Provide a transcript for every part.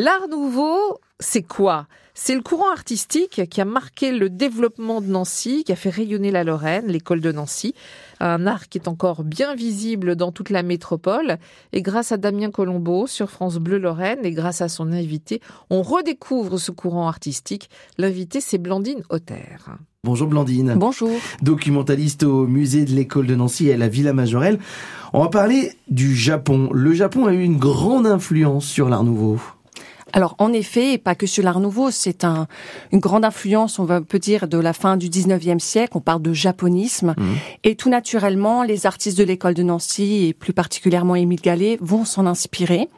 L'art nouveau, c'est quoi? C'est le courant artistique qui a marqué le développement de Nancy, qui a fait rayonner la Lorraine, l'école de Nancy. Un art qui est encore bien visible dans toute la métropole. Et grâce à Damien Colombo sur France Bleu Lorraine et grâce à son invité, on redécouvre ce courant artistique. L'invité, c'est Blandine Hauter. Bonjour Blandine. Bonjour. Documentaliste au musée de l'école de Nancy et à la Villa Majorelle. On va parler du Japon. Le Japon a eu une grande influence sur l'art nouveau. Alors en effet, et pas que sur l'art nouveau, c'est un, une grande influence, on va peut dire, de la fin du 19e siècle, on parle de japonisme, mmh. et tout naturellement, les artistes de l'école de Nancy, et plus particulièrement Émile Gallet, vont s'en inspirer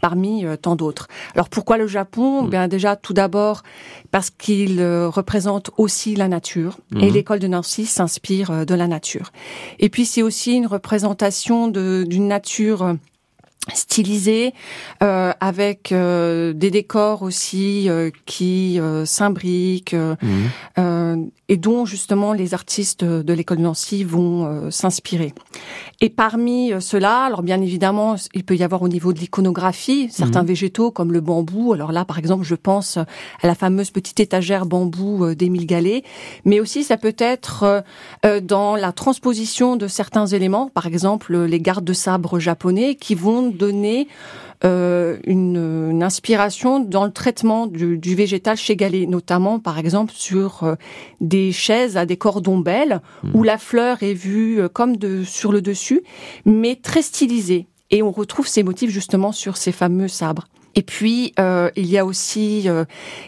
parmi euh, tant d'autres. Alors pourquoi le Japon? Mmh. Bien déjà, tout d'abord, parce qu'il euh, représente aussi la nature, et mmh. l'école de Nancy s'inspire euh, de la nature. Et puis c'est aussi une représentation d'une nature stylisé euh, avec euh, des décors aussi euh, qui euh, s'imbriquent mmh. et dont justement les artistes de l'école de Nancy vont s'inspirer. Et parmi cela, alors bien évidemment, il peut y avoir au niveau de l'iconographie certains mmh. végétaux comme le bambou. Alors là, par exemple, je pense à la fameuse petite étagère bambou d'Émile Gallet, mais aussi ça peut être dans la transposition de certains éléments, par exemple les gardes de sabre japonais qui vont donner euh, une, inspiration dans le traitement du, végétal chez Gallet, notamment par exemple sur euh, des chaises à des cordons belles mmh. où la fleur est vue euh, comme de sur le dessus, mais très stylisée. Et on retrouve ces motifs justement sur ces fameux sabres. Et puis euh, il y a aussi euh,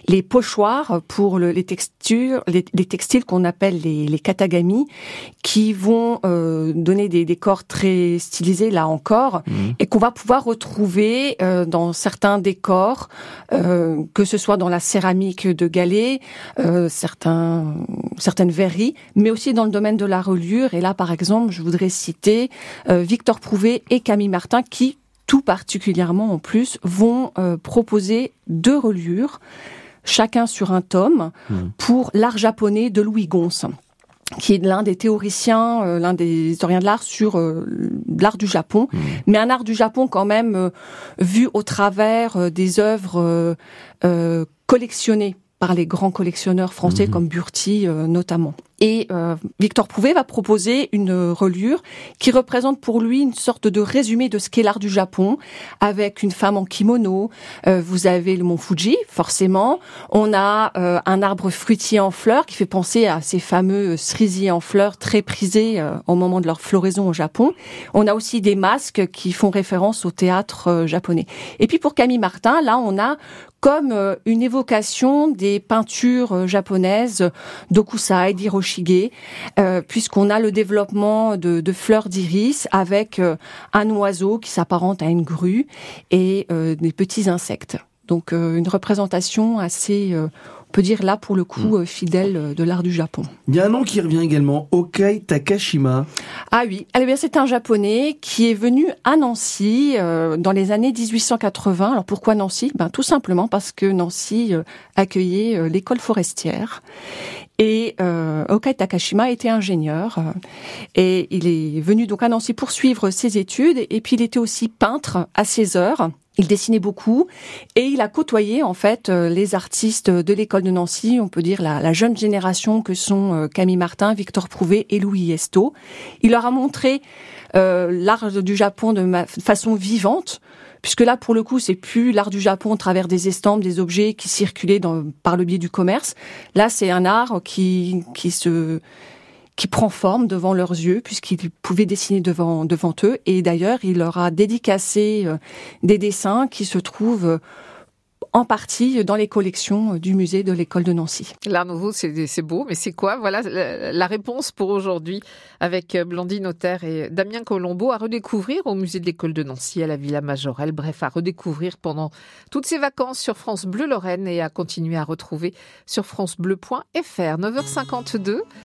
les pochoirs pour le, les textures, les, les textiles qu'on appelle les, les, katagami, qui vont euh, donner des décors très stylisés là encore, mmh. et qu'on va pouvoir retrouver euh, dans certains décors, euh, que ce soit dans la céramique de Galets, certains certaines verreries, mais aussi dans le domaine de la reliure. Et là, par exemple, je voudrais citer Victor Prouvé et Camille Martin qui tout particulièrement en plus, vont euh, proposer deux reliures, chacun sur un tome, hmm. pour l'art japonais de Louis Gons qui est l'un des théoriciens, euh, l'un des historiens de l'art sur euh, l'art du Japon, hmm. mais un art du Japon quand même vu au travers des œuvres collectionnées par les grands collectionneurs français hmm. comme Burti notamment. Et euh, Victor Prouvé va proposer une reliure qui représente pour lui une sorte de résumé de ce qu'est l'art du Japon, avec une femme en kimono. Euh, vous avez le mont Fuji, forcément. On a euh, un arbre fruitier en fleurs qui fait penser à ces fameux cerisiers en fleurs très prisés au moment de leur floraison au Japon. On a aussi des masques qui font référence au théâtre japonais. Et puis pour Camille Martin, là, on a comme une évocation des peintures japonaises d'Okusai, d'Hiroshima, euh, puisqu'on a le développement de, fleurs d'iris avec euh, un oiseau qui s'apparente à une grue et euh, des petits insectes. Donc une représentation assez, peut dire là pour le coup, hmm. fidèle de l'art du Japon. Il y a un nom qui revient également, Okai Takashima. Ah oui, eh bien c'est un japonais qui est venu à Nancy dans les années 1880. Alors pourquoi Nancy? Ben tout simplement parce que Nancy accueillait l'école forestière et euh, Okai Takashima était ingénieur euh, et il est venu donc à Nancy poursuivre ses études et puis il était aussi peintre à ses heures. Il dessinait beaucoup et il a côtoyé en fait euh, les artistes de l'école de Nancy, on peut dire la, la jeune génération que sont euh, Camille Martin, Victor Prouvé et Louis Esto. Il leur a montré euh, l'art du Japon de façon vivante, puisque là pour le coup c'est plus l'art du Japon à travers des estampes, des objets qui circulaient dans, par le biais du commerce. Là c'est un art qui qui se qui prend forme devant leurs yeux puisqu'ils pouvaient dessiner devant devant eux et d'ailleurs il leur a dédicacé euh, des dessins qui se trouvent en partie dans les collections du musée de l'école de Nancy. L'art nouveau, c'est beau, mais c'est quoi? Voilà la réponse pour aujourd'hui avec Blandine Notaire et Damien Colombo à redécouvrir au musée de l'école de Nancy, à la Villa Majorelle. Bref, à redécouvrir pendant toutes ces vacances sur France Bleu Lorraine et à continuer à retrouver sur francebleu.fr. 9h52.